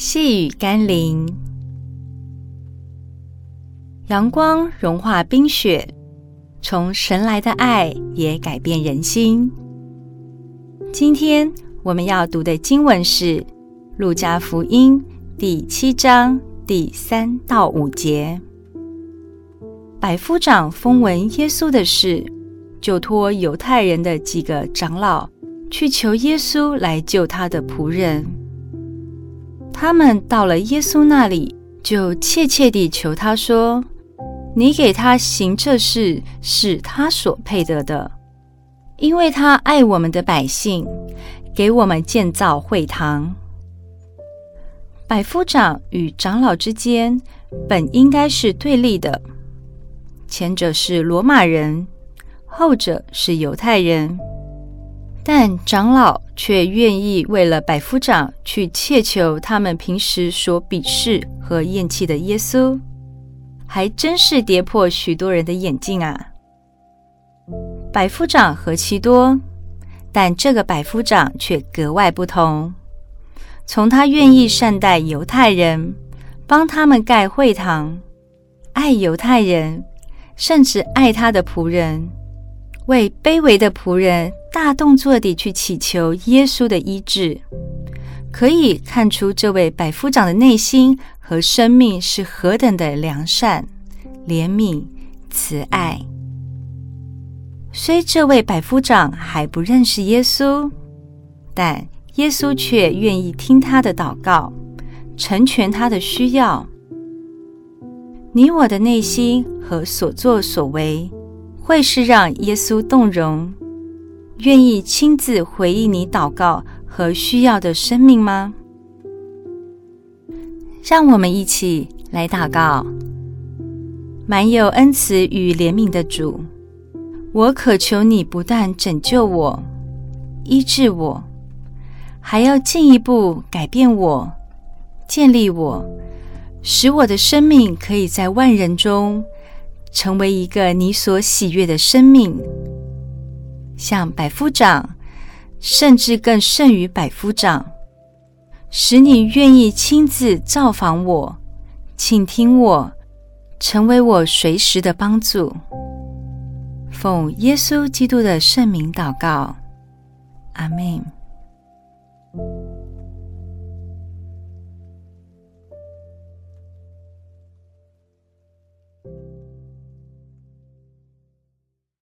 细雨甘霖，阳光融化冰雪，从神来的爱也改变人心。今天我们要读的经文是《路加福音》第七章第三到五节。百夫长风闻耶稣的事，就托犹太人的几个长老去求耶稣来救他的仆人。他们到了耶稣那里，就切切地求他说：“你给他行这事，是他所配得的，因为他爱我们的百姓，给我们建造会堂。”百夫长与长老之间本应该是对立的，前者是罗马人。后者是犹太人，但长老却愿意为了百夫长去切求他们平时所鄙视和厌弃的耶稣，还真是跌破许多人的眼镜啊！百夫长何其多，但这个百夫长却格外不同。从他愿意善待犹太人，帮他们盖会堂，爱犹太人，甚至爱他的仆人。为卑微的仆人大动作地去祈求耶稣的医治，可以看出这位百夫长的内心和生命是何等的良善、怜悯、慈爱。虽这位百夫长还不认识耶稣，但耶稣却愿意听他的祷告，成全他的需要。你我的内心和所作所为，会是让耶稣动容，愿意亲自回应你祷告和需要的生命吗？让我们一起来祷告。满有恩慈与怜悯的主，我渴求你不但拯救我、医治我，还要进一步改变我、建立我，使我的生命可以在万人中。成为一个你所喜悦的生命，像百夫长，甚至更胜于百夫长，使你愿意亲自造访我，请听我，成为我随时的帮助。奉耶稣基督的圣名祷告，阿门。